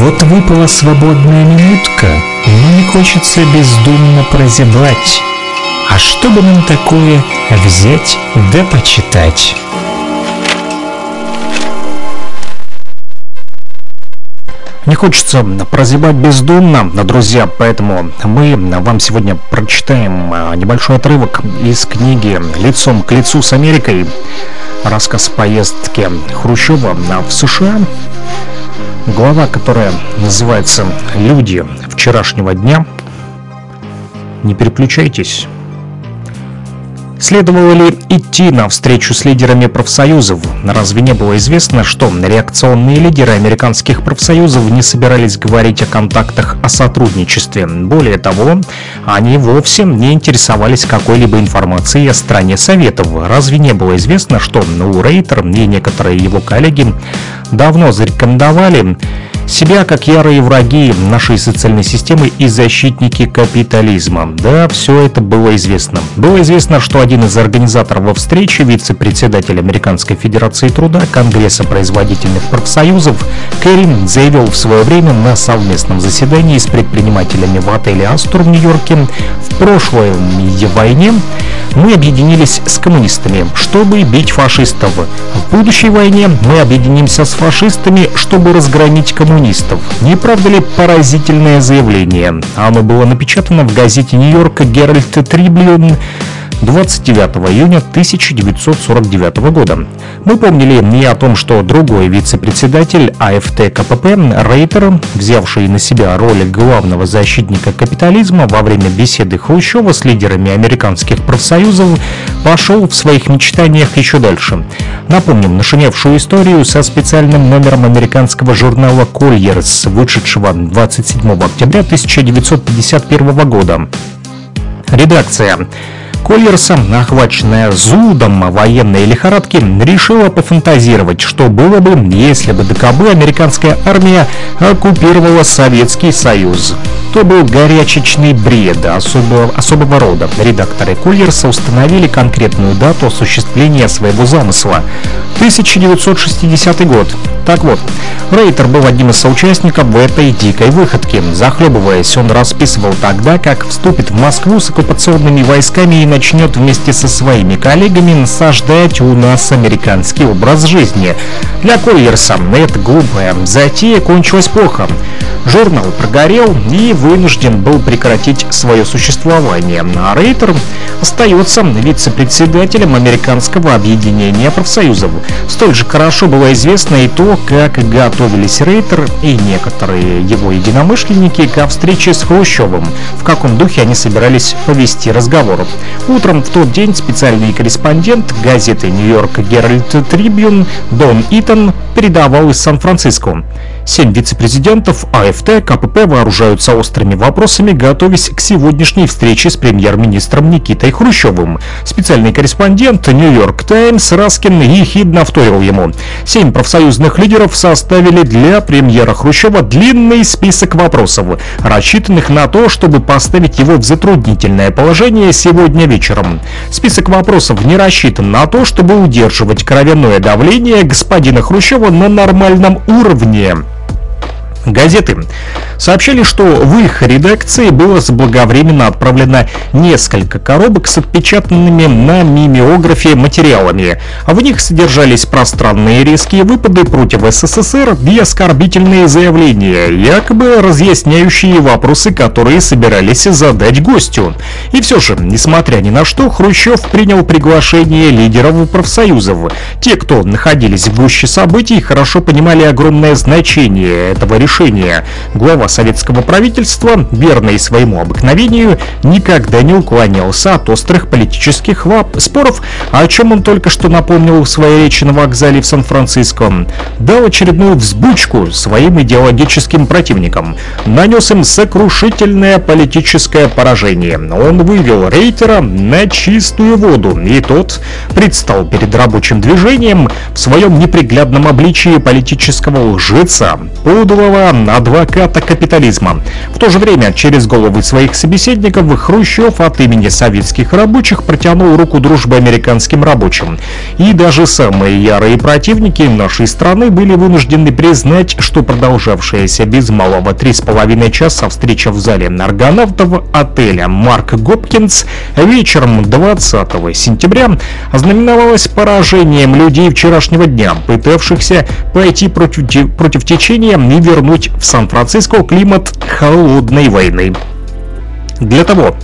Вот выпала свободная минутка, но не хочется бездумно прозябать. А что бы нам такое взять да почитать? Не хочется прозябать бездумно, друзья, поэтому мы вам сегодня прочитаем а, небольшой отрывок из книги «Лицом к лицу с Америкой». Рассказ поездки Хрущева в США глава, которая называется «Люди вчерашнего дня». Не переключайтесь. Следовало ли идти на встречу с лидерами профсоюзов? Разве не было известно, что реакционные лидеры американских профсоюзов не собирались говорить о контактах о сотрудничестве? Более того, они вовсе не интересовались какой-либо информацией о стране Советов. Разве не было известно, что у Рейтер и некоторые его коллеги давно зарекомендовали себя как ярые враги нашей социальной системы и защитники капитализма. Да, все это было известно. Было известно, что один из организаторов встречи, вице-председатель Американской Федерации Труда, Конгресса производительных профсоюзов, Кэрин заявил в свое время на совместном заседании с предпринимателями в отеле «Астур» в Нью-Йорке в прошлой войне мы объединились с коммунистами, чтобы бить фашистов. В будущей войне мы объединимся с фашистами, чтобы разгромить коммунистов. Не правда ли поразительное заявление? Оно было напечатано в газете Нью-Йорка «Геральт Трибьюн» 29 июня 1949 года. Мы помнили не о том, что другой вице-председатель АФТ КПП Рейтер, взявший на себя роль главного защитника капитализма во время беседы Хрущева с лидерами американских профсоюзов, пошел в своих мечтаниях еще дальше. Напомним нашумевшую историю со специальным номером американского журнала «Кольерс», вышедшего 27 октября 1951 года. Редакция. Коллерса, охваченная зудом военной лихорадки, решила пофантазировать, что было бы, если бы ДКБ американская армия оккупировала Советский Союз. То был горячечный бред особого, особого рода. Редакторы Кольерса установили конкретную дату осуществления своего замысла. 1960 год. Так вот, Рейтер был одним из соучастников в этой дикой выходке. Захлебываясь, он расписывал тогда, как вступит в Москву с оккупационными войсками и начнет вместе со своими коллегами насаждать у нас американский образ жизни. Для Кольерса эта глупая затея кончилась плохо. Журнал прогорел и вынужден был прекратить свое существование, а Рейтер остается вице-председателем Американского объединения профсоюзов. Столь же хорошо было известно и то, как готовились Рейтер и некоторые его единомышленники ко встрече с Хрущевым, в каком духе они собирались повести разговор. Утром в тот день специальный корреспондент газеты «Нью-Йорк Геральт Трибюн» Дон Итон передавал из Сан-Франциско. Семь вице-президентов АФТ КПП вооружаются острыми вопросами, готовясь к сегодняшней встрече с премьер-министром Никитой Хрущевым. Специальный корреспондент «Нью-Йорк Таймс» Раскин ехидно вторил ему. Семь профсоюзных лидеров составили для премьера Хрущева длинный список вопросов, рассчитанных на то, чтобы поставить его в затруднительное положение сегодня вечером. Список вопросов не рассчитан на то, чтобы удерживать кровяное давление господина Хрущева на нормальном уровне. Газеты сообщили, что в их редакции было заблаговременно отправлено несколько коробок с отпечатанными на мимеографе материалами. В них содержались пространные резкие выпады против СССР и оскорбительные заявления, якобы разъясняющие вопросы, которые собирались задать гостю. И все же, несмотря ни на что, Хрущев принял приглашение лидеров профсоюзов. Те, кто находились в гуще событий, хорошо понимали огромное значение этого решения решение. Глава советского правительства, верный своему обыкновению, никогда не уклонялся от острых политических споров, о чем он только что напомнил в своей речи на вокзале в Сан-Франциско. Дал очередную взбучку своим идеологическим противникам. Нанес им сокрушительное политическое поражение. Он вывел Рейтера на чистую воду, и тот предстал перед рабочим движением в своем неприглядном обличии политического лжеца, подлого адвоката капитализма. В то же время через головы своих собеседников Хрущев от имени советских рабочих протянул руку дружбы американским рабочим. И даже самые ярые противники нашей страны были вынуждены признать, что продолжавшаяся без малого три с половиной часа встреча в зале аргонавтов отеля «Марк Гопкинс» вечером 20 сентября ознаменовалась поражением людей вчерашнего дня, пытавшихся пойти против, против течения и вернуть в Сан-Франциско климат холодной войны. Для того,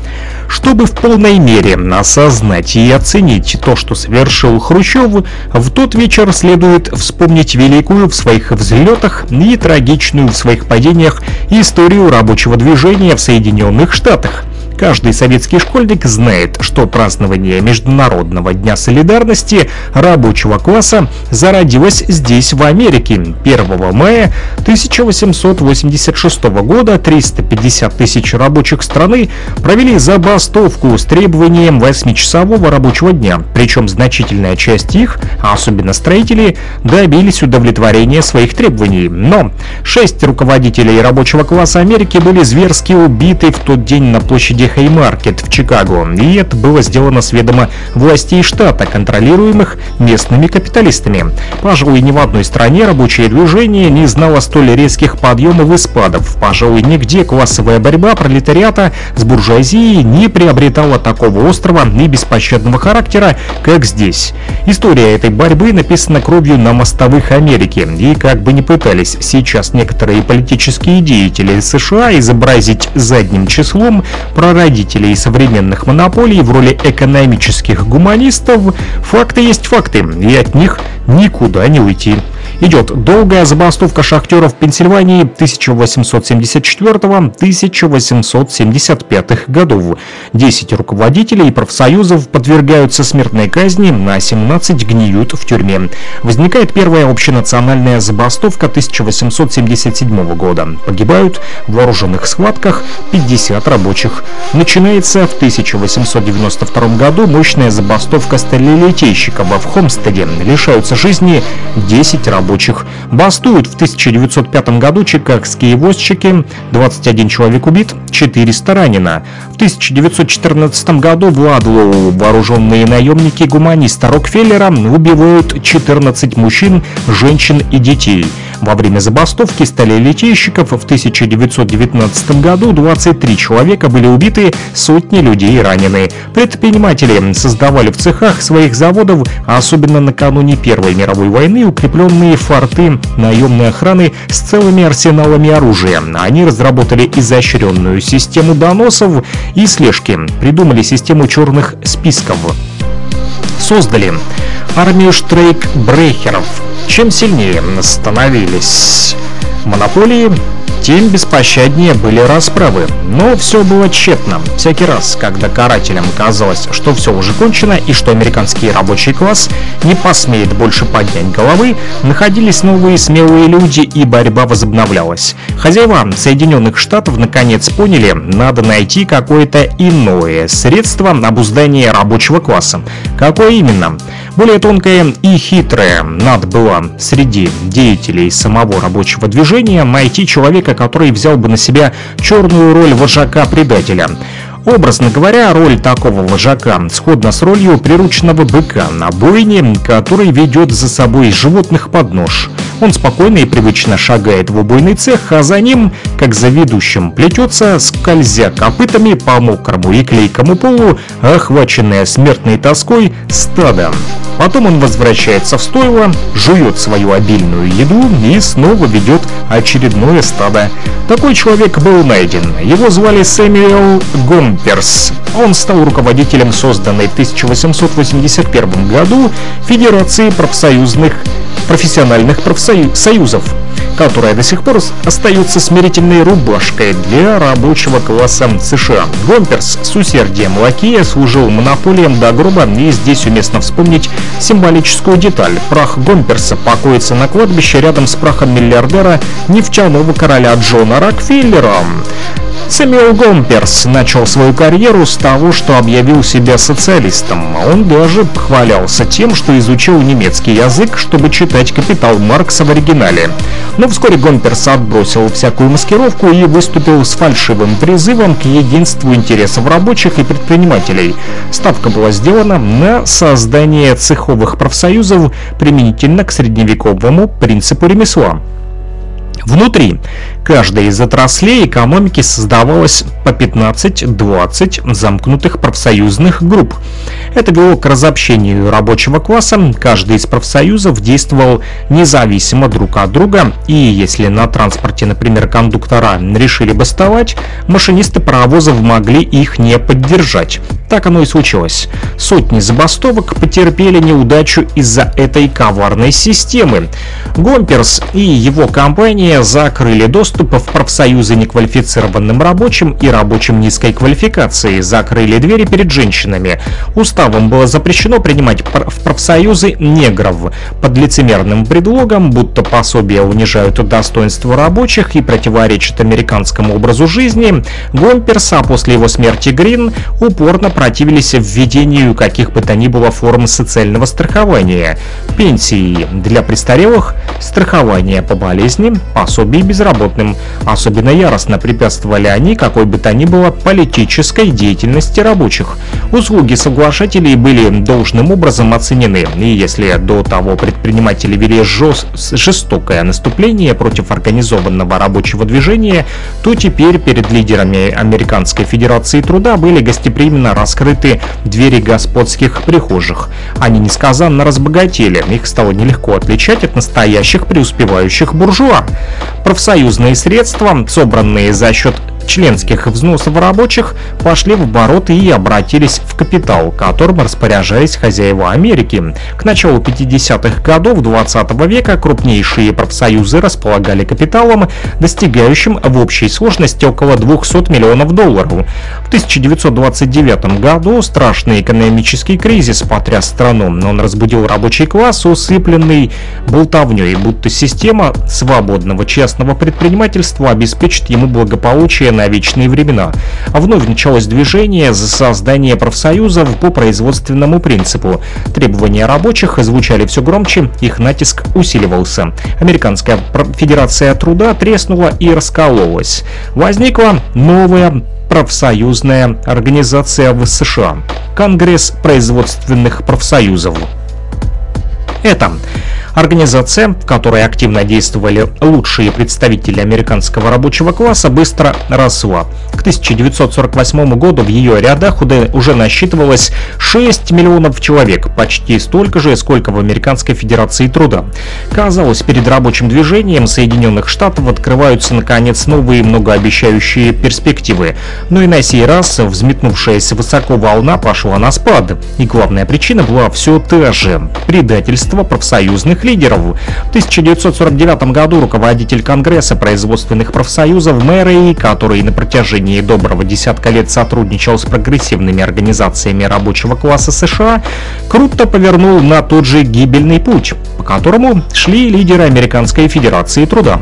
чтобы в полной мере осознать и оценить то, что совершил Хрущев, в тот вечер следует вспомнить великую в своих взлетах и трагичную в своих падениях историю рабочего движения в Соединенных Штатах – Каждый советский школьник знает, что празднование Международного дня солидарности рабочего класса зародилось здесь, в Америке. 1 мая 1886 года 350 тысяч рабочих страны провели забастовку с требованием 8-часового рабочего дня. Причем значительная часть их, а особенно строители, добились удовлетворения своих требований. Но шесть руководителей рабочего класса Америки были зверски убиты в тот день на площади площади Хеймаркет в Чикаго, и это было сделано с ведома властей штата, контролируемых местными капиталистами. Пожалуй, ни в одной стране рабочее движение не знало столь резких подъемов и спадов. Пожалуй, нигде классовая борьба пролетариата с буржуазией не приобретала такого острого и беспощадного характера, как здесь. История этой борьбы написана кровью на мостовых Америки, и как бы ни пытались сейчас некоторые политические деятели США изобразить задним числом про прародителей современных монополий в роли экономических гуманистов, факты есть факты, и от них никуда не уйти. Идет долгая забастовка шахтеров Пенсильвании 1874-1875 годов. 10 руководителей профсоюзов подвергаются смертной казни, на 17 гниют в тюрьме. Возникает первая общенациональная забастовка 1877 года. Погибают в вооруженных схватках 50 рабочих. Начинается в 1892 году мощная забастовка сталелитейщиков в Хомстеде. Лишаются жизни 10 рабочих рабочих. Бастуют в 1905 году чикагские возчики, 21 человек убит, 400 ранено. В 1914 году в Ладлоу вооруженные наемники гуманиста Рокфеллера убивают 14 мужчин, женщин и детей. Во время забастовки сталелитейщиков в 1919 году 23 человека были убиты, сотни людей ранены. Предприниматели создавали в цехах своих заводов, особенно накануне Первой мировой войны, укрепленные форты наемной охраны с целыми арсеналами оружия. Они разработали изощренную систему доносов и слежки, придумали систему черных списков. Создали армию штрейк-брейхеров. Чем сильнее становились монополии, тем беспощаднее были расправы. Но все было тщетно. Всякий раз, когда карателям казалось, что все уже кончено и что американский рабочий класс не посмеет больше поднять головы, находились новые смелые люди и борьба возобновлялась. Хозяева Соединенных Штатов наконец поняли, надо найти какое-то иное средство обуздания рабочего класса. Какое именно? Более тонкое и хитрое надо было среди деятелей самого рабочего движения найти человека, который взял бы на себя черную роль вожака-предателя. Образно говоря, роль такого вожака сходна с ролью прирученного быка на бойне, который ведет за собой животных под нож. Он спокойно и привычно шагает в убойный цех, а за ним, как за ведущим, плетется, скользя копытами по мокрому и клейкому полу, охваченное смертной тоской стадо. Потом он возвращается в стойло, жует свою обильную еду и снова ведет очередное стадо. Такой человек был найден. Его звали Сэмюэл Гомперс. Он стал руководителем созданной в 1881 году Федерации профсоюзных профессиональных профсоюзов. Которая до сих пор остается смирительной рубашкой для рабочего класса США. Гомперс с усердием лакея служил монополием до гроба, и здесь уместно вспомнить символическую деталь. Прах Гомперса покоится на кладбище рядом с прахом миллиардера нефтяного короля Джона Рокфеллера. Сэмюэл Гомперс начал свою карьеру с того, что объявил себя социалистом. Он даже похвалялся тем, что изучил немецкий язык, чтобы читать «Капитал Маркса» в оригинале. Но вскоре Гомперс отбросил всякую маскировку и выступил с фальшивым призывом к единству интересов рабочих и предпринимателей. Ставка была сделана на создание цеховых профсоюзов применительно к средневековому принципу ремесла. Внутри каждой из отраслей экономики создавалось по 15-20 замкнутых профсоюзных групп. Это вело к разобщению рабочего класса, каждый из профсоюзов действовал независимо друг от друга, и если на транспорте, например, кондуктора решили бастовать, машинисты паровозов могли их не поддержать. Так оно и случилось. Сотни забастовок потерпели неудачу из-за этой коварной системы. Гомперс и его компания закрыли доступ в профсоюзы неквалифицированным рабочим и рабочим низкой квалификации, закрыли двери перед женщинами. Уставом было запрещено принимать в профсоюзы негров под лицемерным предлогом, будто пособия унижают достоинство рабочих и противоречат американскому образу жизни. Гомперс, а после его смерти Грин, упорно противились введению каких бы то ни было форм социального страхования, пенсии для престарелых, страхования по болезни, пособий безработным. Особенно яростно препятствовали они какой бы то ни было политической деятельности рабочих. Услуги соглашателей были должным образом оценены, и если до того предприниматели вели жестокое наступление против организованного рабочего движения, то теперь перед лидерами Американской Федерации Труда были гостеприимно раскрыты двери господских прихожих. Они несказанно разбогатели, их стало нелегко отличать от настоящих преуспевающих буржуа. Профсоюзные средства, собранные за счет членских взносов рабочих пошли в оборот и обратились в капитал, которым распоряжались хозяева Америки. К началу 50-х годов 20 века крупнейшие профсоюзы располагали капиталом, достигающим в общей сложности около 200 миллионов долларов. В 1929 году страшный экономический кризис потряс страну. Он разбудил рабочий класс, усыпленный болтовней, будто система свободного частного предпринимательства обеспечит ему благополучие на вечные времена. Вновь началось движение за создание профсоюзов по производственному принципу. Требования рабочих звучали все громче, их натиск усиливался. Американская Федерация труда треснула и раскололась. Возникла новая профсоюзная организация в США – Конгресс производственных профсоюзов. Это Организация, в которой активно действовали лучшие представители американского рабочего класса, быстро росла. К 1948 году в ее рядах уже насчитывалось 6 миллионов человек, почти столько же, сколько в Американской Федерации труда. Казалось, перед рабочим движением Соединенных Штатов открываются наконец новые многообещающие перспективы. Но и на сей раз взметнувшаяся высоко волна пошла на спад. И главная причина была все та же – предательство профсоюзных лидеров. В 1949 году руководитель Конгресса производственных профсоюзов Мэрей, который на протяжении доброго десятка лет сотрудничал с прогрессивными организациями рабочего класса США, круто повернул на тот же гибельный путь, по которому шли лидеры Американской Федерации Труда.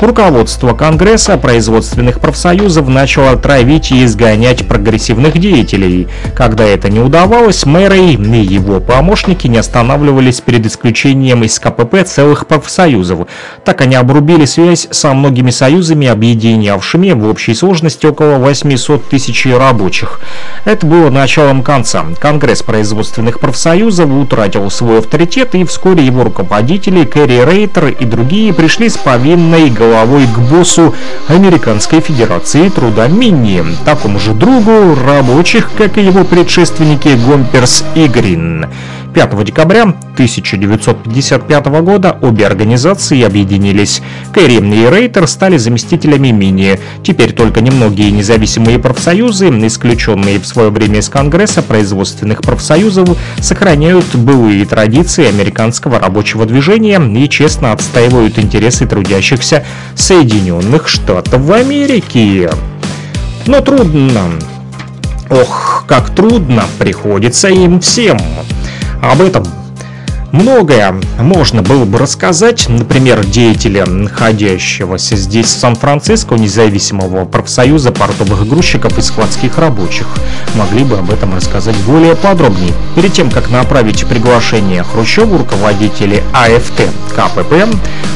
Руководство Конгресса производственных профсоюзов начало травить и изгонять прогрессивных деятелей. Когда это не удавалось, Мэрей и его помощники не останавливались перед исключением из КПП целых профсоюзов. Так они обрубили связь со многими союзами, объединявшими в общей сложности около 800 тысяч рабочих. Это было началом конца. Конгресс производственных профсоюзов утратил свой авторитет, и вскоре его руководители Кэрри Рейтер и другие пришли с повинной головой к боссу Американской Федерации Труда Минни, такому же другу рабочих, как и его предшественники Гомперс и Грин. 5 декабря 1955 года обе организации объединились. Кэрри и Рейтер стали заместителями Мини. Теперь только немногие независимые профсоюзы, исключенные в свое время из Конгресса производственных профсоюзов, сохраняют былые традиции американского рабочего движения и честно отстаивают интересы трудящихся Соединенных Штатов Америки. Но трудно. Ох, как трудно приходится им всем. Об этом Многое можно было бы рассказать, например, деятеля, находящегося здесь, в Сан-Франциско, независимого профсоюза портовых грузчиков и складских рабочих. Могли бы об этом рассказать более подробнее. Перед тем, как направить приглашение Хрущеву, руководители АФТ КПП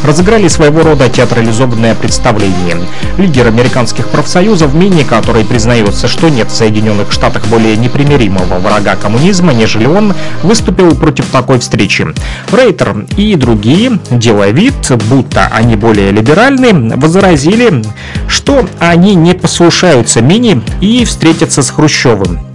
разыграли своего рода театрализованное представление. Лидер американских профсоюзов Мини, который признается, что нет в Соединенных Штатах более непримиримого врага коммунизма, нежели он, выступил против такой встречи случае. Рейтер и другие, делая вид, будто они более либеральны, возразили, что они не послушаются Мини и встретятся с Хрущевым.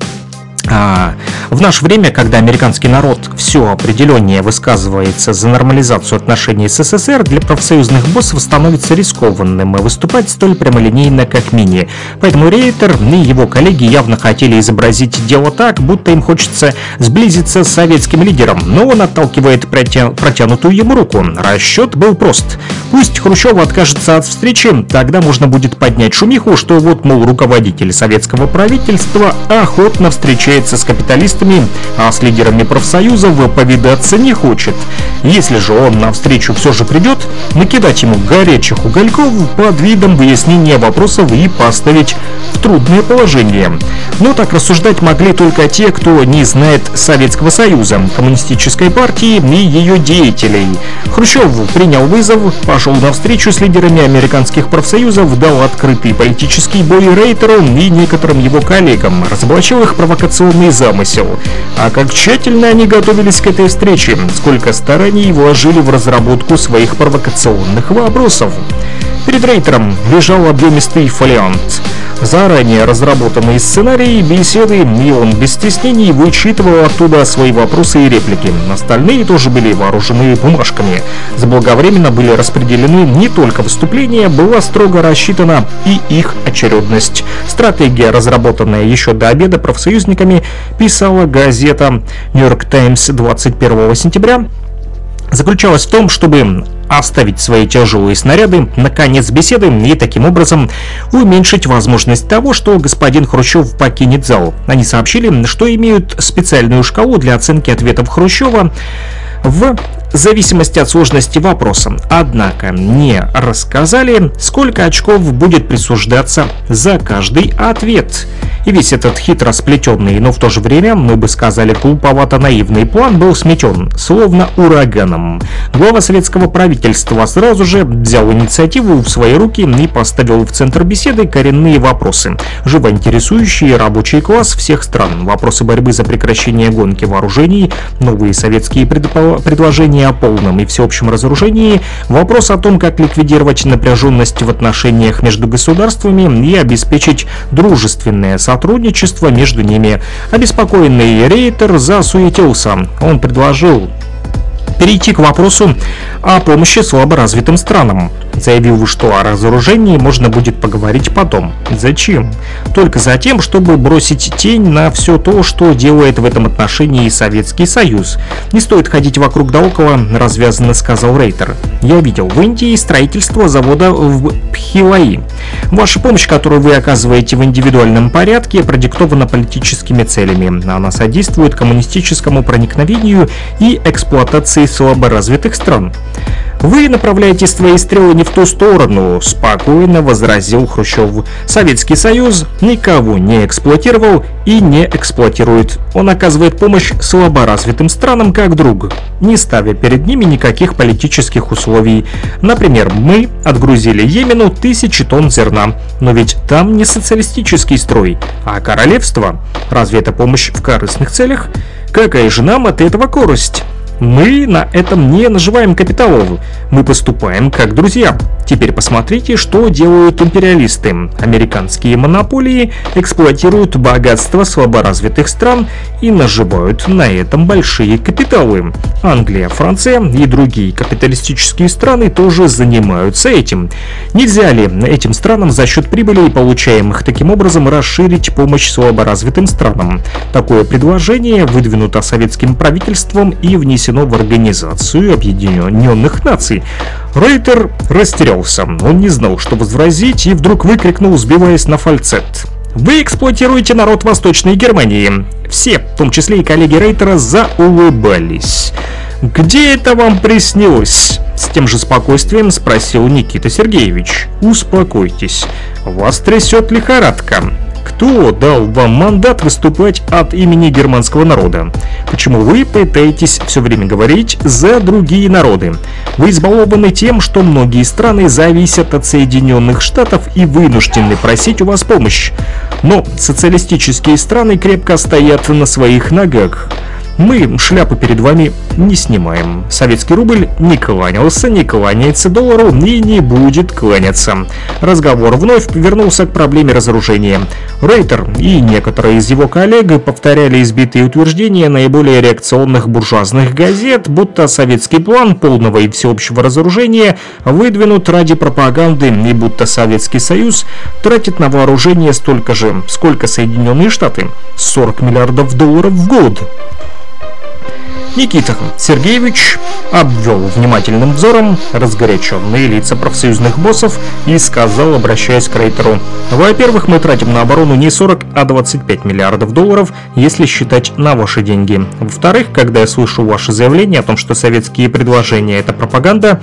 А, в наше время, когда американский народ все определеннее высказывается за нормализацию отношений с СССР, для профсоюзных боссов становится рискованным выступать столь прямолинейно, как Мини. Поэтому Рейтер и его коллеги явно хотели изобразить дело так, будто им хочется сблизиться с советским лидером, но он отталкивает протя... протянутую ему руку. Расчет был прост. Пусть Хрущев откажется от встречи, тогда можно будет поднять шумиху, что вот, мол, руководитель советского правительства охотно встречает встречается с капиталистами, а с лидерами профсоюзов повидаться не хочет. Если же он на встречу все же придет, накидать ему горячих угольков под видом выяснения вопросов и поставить в трудное положение. Но так рассуждать могли только те, кто не знает Советского Союза, коммунистической партии и ее деятелей. Хрущев принял вызов, пошел на встречу с лидерами американских профсоюзов, дал открытый политический бой Рейтеру и некоторым его коллегам, разоблачил их провокационные безумный замысел. А как тщательно они готовились к этой встрече, сколько стараний вложили в разработку своих провокационных вопросов. Перед рейтером лежал объемистый фолиант. Заранее разработанные сценарии, беседы, он без стеснений вычитывал оттуда свои вопросы и реплики. Остальные тоже были вооружены бумажками. Заблаговременно были распределены не только выступления, была строго рассчитана и их очередность. Стратегия, разработанная еще до обеда профсоюзниками, писала газета York Times 21 сентября заключалась в том, чтобы оставить свои тяжелые снаряды на конец беседы и таким образом уменьшить возможность того, что господин Хрущев покинет зал. Они сообщили, что имеют специальную шкалу для оценки ответов Хрущева в зависимости от сложности вопроса. Однако не рассказали, сколько очков будет присуждаться за каждый ответ. И весь этот хитро сплетенный, но в то же время, мы бы сказали, глуповато наивный план был сметен, словно ураганом. Глава советского правительства сразу же взял инициативу в свои руки и поставил в центр беседы коренные вопросы, живо интересующие рабочий класс всех стран. Вопросы борьбы за прекращение гонки вооружений, новые советские предложения о полном и всеобщем разоружении, вопрос о том, как ликвидировать напряженность в отношениях между государствами и обеспечить дружественное сотрудничество между ними. Обеспокоенный Рейтер засуетился. Он предложил перейти к вопросу о помощи слаборазвитым странам. Заявил, что о разоружении можно будет поговорить потом. Зачем? Только за тем, чтобы бросить тень на все то, что делает в этом отношении Советский Союз. Не стоит ходить вокруг да около, развязанно сказал Рейтер. Я видел в Индии строительство завода в Пхилаи. Ваша помощь, которую вы оказываете в индивидуальном порядке, продиктована политическими целями. Она содействует коммунистическому проникновению и эксплуатации слаборазвитых стран. «Вы направляете свои стрелы не в ту сторону», — спокойно возразил Хрущев. «Советский Союз никого не эксплуатировал и не эксплуатирует. Он оказывает помощь слаборазвитым странам как друг, не ставя перед ними никаких политических условий. Например, мы отгрузили Йемену тысячи тонн зерна, но ведь там не социалистический строй, а королевство. Разве это помощь в корыстных целях? Какая же нам от этого корость?» Мы на этом не наживаем капиталов. Мы поступаем как друзья. Теперь посмотрите, что делают империалисты. Американские монополии эксплуатируют богатство слаборазвитых стран и наживают на этом большие капиталы. Англия, Франция и другие капиталистические страны тоже занимаются этим. Нельзя ли этим странам за счет прибыли, получаемых таким образом, расширить помощь слаборазвитым странам? Такое предложение выдвинуто советским правительством и внесено в Организацию Объединенных Наций. Рейтер растерялся. Он не знал, что возразить, и вдруг выкрикнул, сбиваясь на фальцет. Вы эксплуатируете народ Восточной Германии. Все, в том числе и коллеги Рейтера, заулыбались. «Где это вам приснилось?» С тем же спокойствием спросил Никита Сергеевич. «Успокойтесь, вас трясет лихорадка. Кто дал вам мандат выступать от имени германского народа? Почему вы пытаетесь все время говорить за другие народы? Вы избалованы тем, что многие страны зависят от Соединенных Штатов и вынуждены просить у вас помощь. Но социалистические страны крепко стоят на своих ногах. Мы шляпу перед вами не снимаем. Советский рубль не кланялся, не кланяется доллару и не будет кланяться. Разговор вновь вернулся к проблеме разоружения. Рейтер и некоторые из его коллег повторяли избитые утверждения наиболее реакционных буржуазных газет, будто советский план полного и всеобщего разоружения выдвинут ради пропаганды и будто Советский Союз тратит на вооружение столько же, сколько Соединенные Штаты – 40 миллиардов долларов в год. Никита Сергеевич обвел внимательным взором разгоряченные лица профсоюзных боссов и сказал, обращаясь к Рейтеру, «Во-первых, мы тратим на оборону не 40, а 25 миллиардов долларов, если считать на ваши деньги. Во-вторых, когда я слышу ваше заявление о том, что советские предложения – это пропаганда,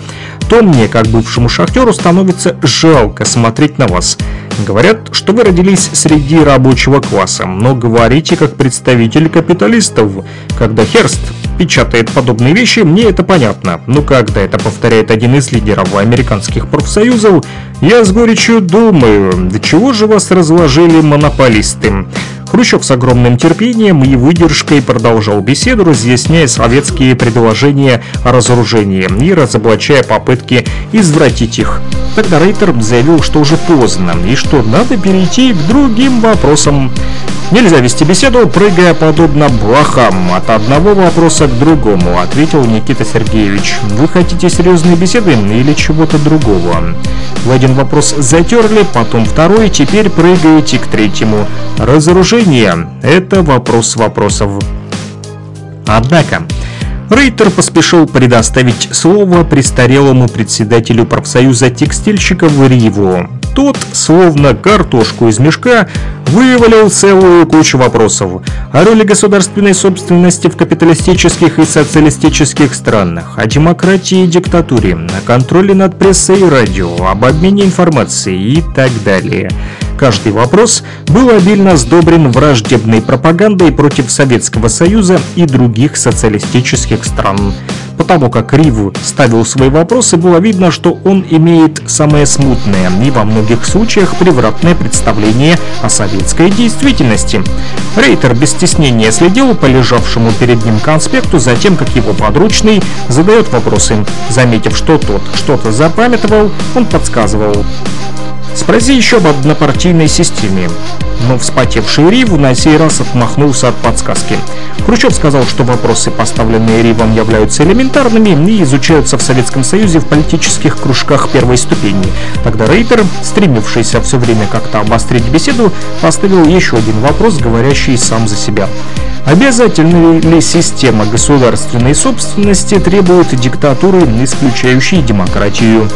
то мне, как бывшему шахтеру, становится жалко смотреть на вас. Говорят, что вы родились среди рабочего класса, но говорите как представитель капиталистов. Когда Херст печатает подобные вещи, мне это понятно. Но когда это повторяет один из лидеров американских профсоюзов, я с горечью думаю, до чего же вас разложили монополисты? Хрущев с огромным терпением и выдержкой продолжал беседу, разъясняя советские предложения о разоружении и разоблачая попытки извратить их. Тогда Рейтер заявил, что уже поздно и что надо перейти к другим вопросам. Нельзя вести беседу, прыгая подобно блохам от одного вопроса к другому, ответил Никита Сергеевич. Вы хотите серьезной беседы или чего-то другого? Вы один вопрос затерли, потом второй, теперь прыгаете к третьему. Разоружение – это вопрос вопросов. Однако, Рейтер поспешил предоставить слово престарелому председателю профсоюза текстильщиков Риву. Тот, словно картошку из мешка, вывалил целую кучу вопросов о роли государственной собственности в капиталистических и социалистических странах, о демократии и диктатуре, о контроле над прессой и радио, об обмене информацией и так далее. Каждый вопрос был обильно сдобрен враждебной пропагандой против Советского Союза и других социалистических стран. Потому как Риву ставил свои вопросы, было видно, что он имеет самое смутное и во многих случаях превратное представление о советской действительности. Рейтер без стеснения следил по лежавшему перед ним конспекту за тем, как его подручный задает вопросы. Заметив, что тот что-то запамятовал, он подсказывал. Спроси еще об однопартийной системе. Но вспотевший Рив на сей раз отмахнулся от подсказки. Хрущев сказал, что вопросы, поставленные Ривом, являются элементарными и изучаются в Советском Союзе в политических кружках первой ступени. Тогда Рейтер, стремившийся все время как-то обострить беседу, поставил еще один вопрос, говорящий сам за себя. Обязательно ли система государственной собственности требует диктатуры, исключающей демократию?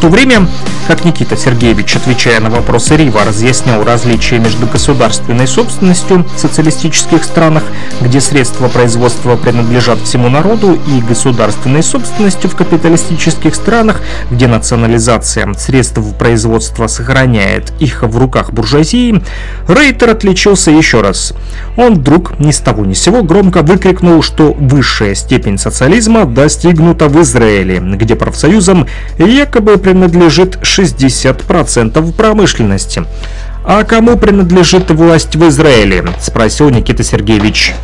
В то время как Никита Сергеевич, отвечая на вопросы Рива, разъяснял различия между государственной собственностью в социалистических странах, где средства производства принадлежат всему народу, и государственной собственностью в капиталистических странах, где национализация средств производства сохраняет их в руках буржуазии, Рейтер отличился еще раз. Он вдруг ни с того ни с сего громко выкрикнул, что высшая степень социализма достигнута в Израиле, где профсоюзам якобы принадлежит 60% промышленности. «А кому принадлежит власть в Израиле?» – спросил Никита Сергеевич.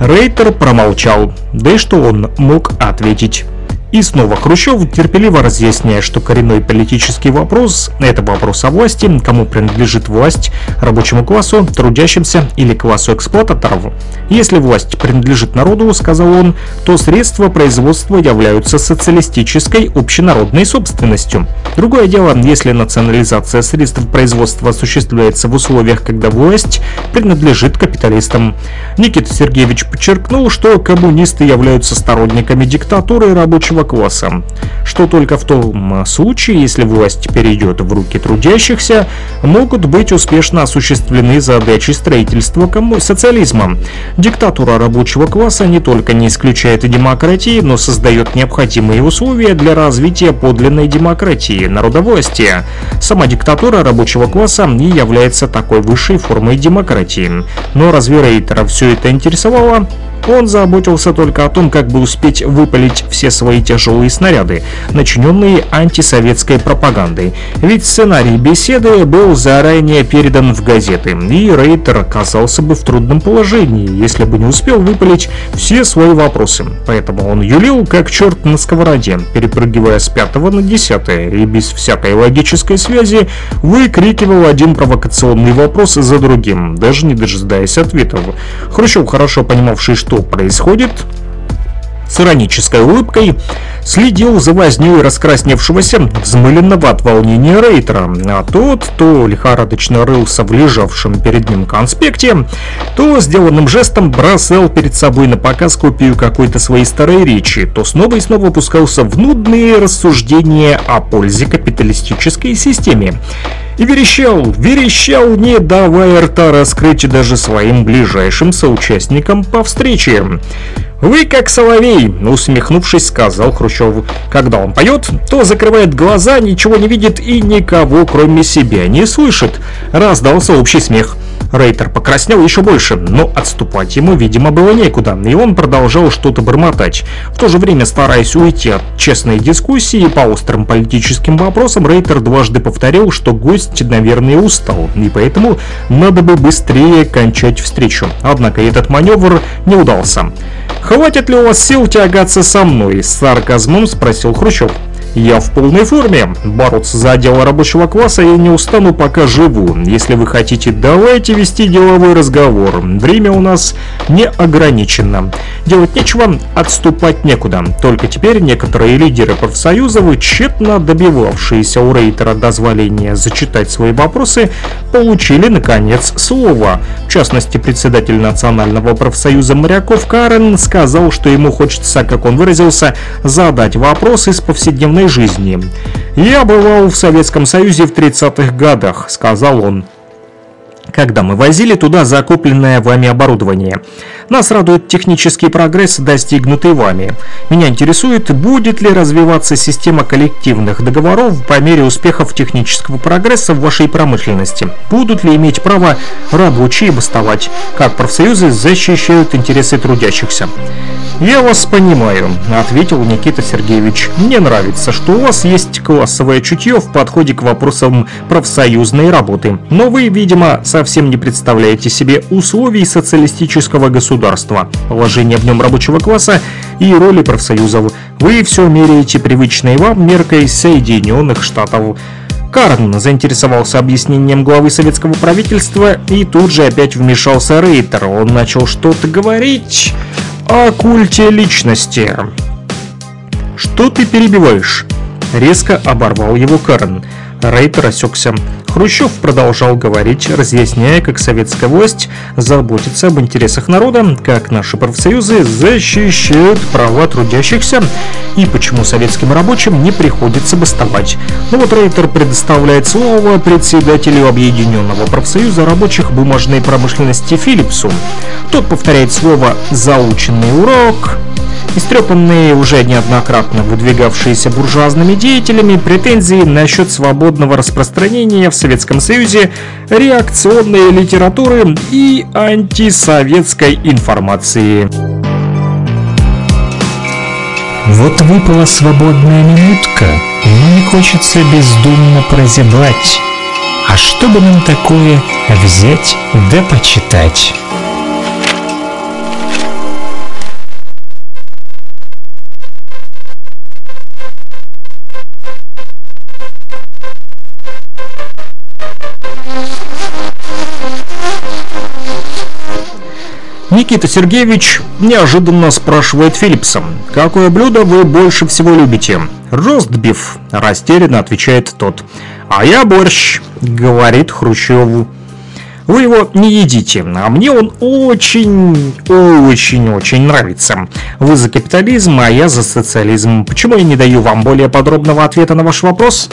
Рейтер промолчал, да и что он мог ответить. И снова Хрущев, терпеливо разъясняя, что коренной политический вопрос – это вопрос о власти, кому принадлежит власть, рабочему классу, трудящимся или классу эксплуататоров. Если власть принадлежит народу, сказал он, то средства производства являются социалистической общенародной собственностью. Другое дело, если национализация средств производства осуществляется в условиях, когда власть принадлежит капиталистам. Никита Сергеевич подчеркнул, что коммунисты являются сторонниками диктатуры рабочего класса, что только в том случае, если власть перейдет в руки трудящихся, могут быть успешно осуществлены задачи строительства социализма. Диктатура рабочего класса не только не исключает демократии, но создает необходимые условия для развития подлинной демократии, народовластия. Сама диктатура рабочего класса и является такой высшей формой демократии. Но разве Рейтера все это интересовало? Он заботился только о том, как бы успеть выпалить все свои тяжелые снаряды, начиненные антисоветской пропагандой. Ведь сценарий беседы был заранее передан в газеты, и Рейтер оказался бы в трудном положении, если бы не успел выпалить все свои вопросы. Поэтому он юлил, как черт на сковороде, перепрыгивая с пятого на десятое, и без всякой логической связи выкрикивал один провокационный вопрос за другим, даже не дожидаясь ответов. Хрущев, хорошо понимавший, что происходит, с иронической улыбкой следил за вознёй раскрасневшегося, взмыленного от волнения Рейтера, а тот то лихорадочно рылся в лежавшем перед ним конспекте, то сделанным жестом бросал перед собой на показ копию какой-то своей старой речи, то снова и снова опускался в нудные рассуждения о пользе капиталистической системе. И верещал, верещал, не давая рта раскрыть даже своим ближайшим соучастникам по встрече. «Вы как соловей!» — усмехнувшись, сказал Хрущев. «Когда он поет, то закрывает глаза, ничего не видит и никого, кроме себя, не слышит». Раздался общий смех. Рейтер покраснел еще больше, но отступать ему, видимо, было некуда, и он продолжал что-то бормотать. В то же время, стараясь уйти от честной дискуссии по острым политическим вопросам, Рейтер дважды повторил, что гость, наверное, устал, и поэтому надо бы быстрее кончать встречу. Однако этот маневр не удался. «Хватит ли у вас сил тягаться со мной?» – с сарказмом спросил Хрущев. Я в полной форме. Бороться за дело рабочего класса я не устану, пока живу. Если вы хотите, давайте вести деловой разговор. Время у нас не ограничено. Делать нечего, отступать некуда. Только теперь некоторые лидеры профсоюзов, тщетно добивавшиеся у Рейтера дозволения зачитать свои вопросы, получили, наконец, слово. В частности, председатель Национального профсоюза моряков Карен сказал, что ему хочется, как он выразился, задать вопрос из повседневной жизни. «Я бывал в Советском Союзе в 30-х годах», — сказал он когда мы возили туда закупленное вами оборудование. Нас радует технический прогресс, достигнутый вами. Меня интересует, будет ли развиваться система коллективных договоров по мере успехов технического прогресса в вашей промышленности. Будут ли иметь право рабочие бастовать, как профсоюзы защищают интересы трудящихся. «Я вас понимаю», — ответил Никита Сергеевич. «Мне нравится, что у вас есть классовое чутье в подходе к вопросам профсоюзной работы. Но вы, видимо, совсем не представляете себе условий социалистического государства, положения в нем рабочего класса и роли профсоюзов. Вы все меряете привычной вам меркой Соединенных Штатов». Карн заинтересовался объяснением главы советского правительства и тут же опять вмешался Рейтер. Он начал что-то говорить о культе личности. «Что ты перебиваешь?» Резко оборвал его Карен. Рейтер осекся. Хрущев продолжал говорить, разъясняя, как советская власть заботится об интересах народа, как наши профсоюзы защищают права трудящихся и почему советским рабочим не приходится бастовать. Но вот Рейтер предоставляет слово председателю Объединенного профсоюза рабочих бумажной промышленности Филлипсу. Тот повторяет слово «заученный урок», Истрепанные, уже неоднократно выдвигавшиеся буржуазными деятелями претензии насчет свободного распространения в Советском Союзе реакционной литературы и антисоветской информации. Вот выпала свободная минутка, но не хочется бездумно прозябать. А что бы нам такое взять да почитать? Никита Сергеевич неожиданно спрашивает Филлипса, какое блюдо вы больше всего любите? Ростбиф, растерянно отвечает тот. А я борщ, говорит Хрущеву. Вы его не едите, а мне он очень-очень-очень нравится. Вы за капитализм, а я за социализм. Почему я не даю вам более подробного ответа на ваш вопрос?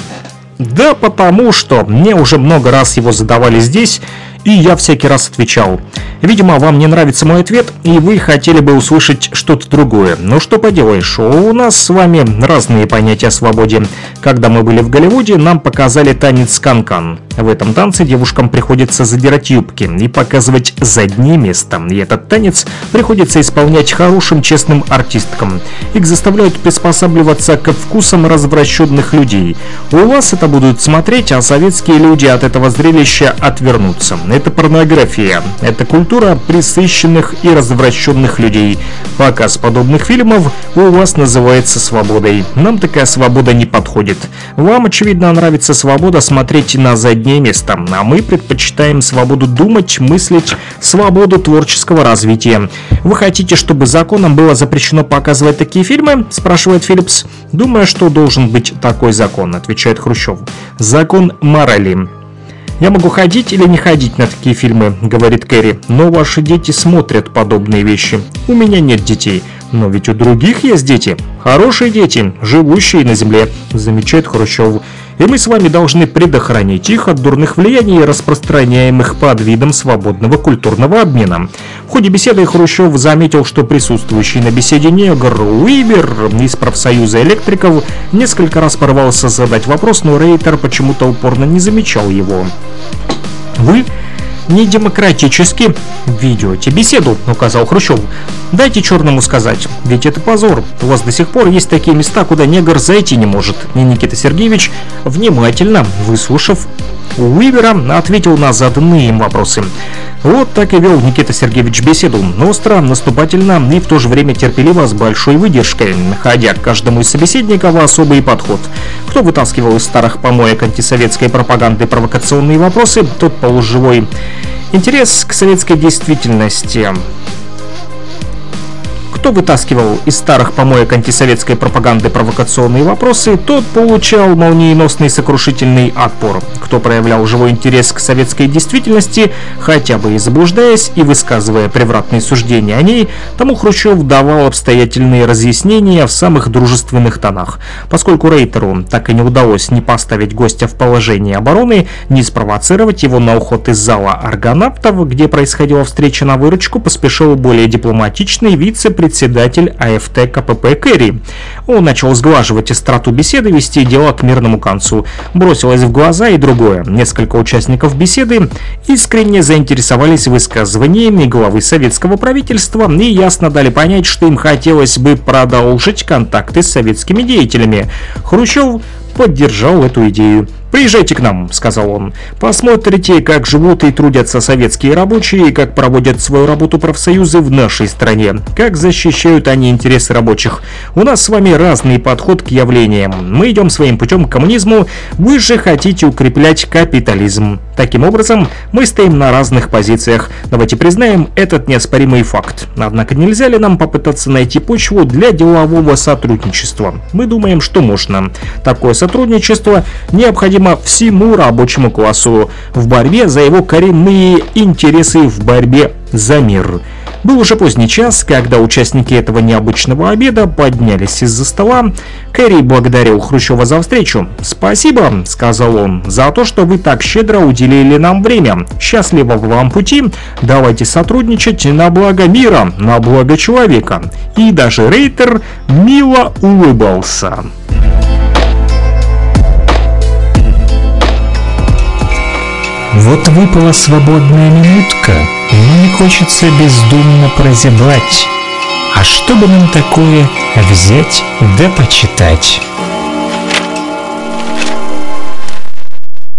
Да потому что мне уже много раз его задавали здесь, и я всякий раз отвечал. Видимо, вам не нравится мой ответ, и вы хотели бы услышать что-то другое. Но что поделаешь, у нас с вами разные понятия о свободе. Когда мы были в Голливуде, нам показали танец канкан. В этом танце девушкам приходится задирать юбки и показывать заднее место. И этот танец приходится исполнять хорошим, честным артисткам. Их заставляют приспосабливаться к вкусам развращенных людей. У вас это будут смотреть, а советские люди от этого зрелища отвернутся. Это порнография. Это культура присыщенных и развращенных людей. Показ подобных фильмов у вас называется свободой. Нам такая свобода не подходит. Вам, очевидно, нравится свобода смотреть на задние последнее место, а мы предпочитаем свободу думать, мыслить, свободу творческого развития. Вы хотите, чтобы законом было запрещено показывать такие фильмы? спрашивает Филлипс. Думаю, что должен быть такой закон, отвечает Хрущев. Закон морали. «Я могу ходить или не ходить на такие фильмы», — говорит Кэрри, «но ваши дети смотрят подобные вещи. У меня нет детей, но ведь у других есть дети. Хорошие дети, живущие на земле», — замечает Хрущев и мы с вами должны предохранить их от дурных влияний, распространяемых под видом свободного культурного обмена. В ходе беседы Хрущев заметил, что присутствующий на беседе негр Уибер из профсоюза электриков несколько раз порвался задать вопрос, но Рейтер почему-то упорно не замечал его. Вы не демократически ведете беседу, указал Хрущев. Дайте черному сказать, ведь это позор. У вас до сих пор есть такие места, куда негр зайти не может. И Никита Сергеевич, внимательно выслушав Уивера, ответил на заданные им вопросы. Вот так и вел Никита Сергеевич беседу, остро, наступательно и в то же время терпеливо с большой выдержкой, находя к каждому из собеседников особый подход. Кто вытаскивал из старых помоек антисоветской пропаганды провокационные вопросы, тот полуживой интерес к советской действительности кто вытаскивал из старых помоек антисоветской пропаганды провокационные вопросы, тот получал молниеносный сокрушительный отпор. Кто проявлял живой интерес к советской действительности, хотя бы и заблуждаясь и высказывая превратные суждения о ней, тому Хрущев давал обстоятельные разъяснения в самых дружественных тонах. Поскольку Рейтеру так и не удалось не поставить гостя в положение обороны, не спровоцировать его на уход из зала аргонавтов, где происходила встреча на выручку, поспешил более дипломатичный вице-председатель председатель АФТ КПП Кэрри. Он начал сглаживать эстрату беседы, вести дело к мирному концу. Бросилось в глаза и другое. Несколько участников беседы искренне заинтересовались высказываниями главы советского правительства и ясно дали понять, что им хотелось бы продолжить контакты с советскими деятелями. Хрущев поддержал эту идею. «Приезжайте к нам», — сказал он. «Посмотрите, как живут и трудятся советские рабочие, как проводят свою работу профсоюзы в нашей стране, как защищают они интересы рабочих. У нас с вами разный подход к явлениям. Мы идем своим путем к коммунизму, вы же хотите укреплять капитализм. Таким образом, мы стоим на разных позициях. Давайте признаем этот неоспоримый факт. Однако нельзя ли нам попытаться найти почву для делового сотрудничества? Мы думаем, что можно. Такое сотрудничество необходимо необходимо всему рабочему классу в борьбе за его коренные интересы в борьбе за мир. Был уже поздний час, когда участники этого необычного обеда поднялись из-за стола. Кэрри благодарил Хрущева за встречу. «Спасибо», — сказал он, — «за то, что вы так щедро уделили нам время. Счастливого вам пути. Давайте сотрудничать на благо мира, на благо человека». И даже Рейтер мило улыбался. Вот выпала свободная минутка, но не хочется бездумно прозябать. А что бы нам такое взять да почитать?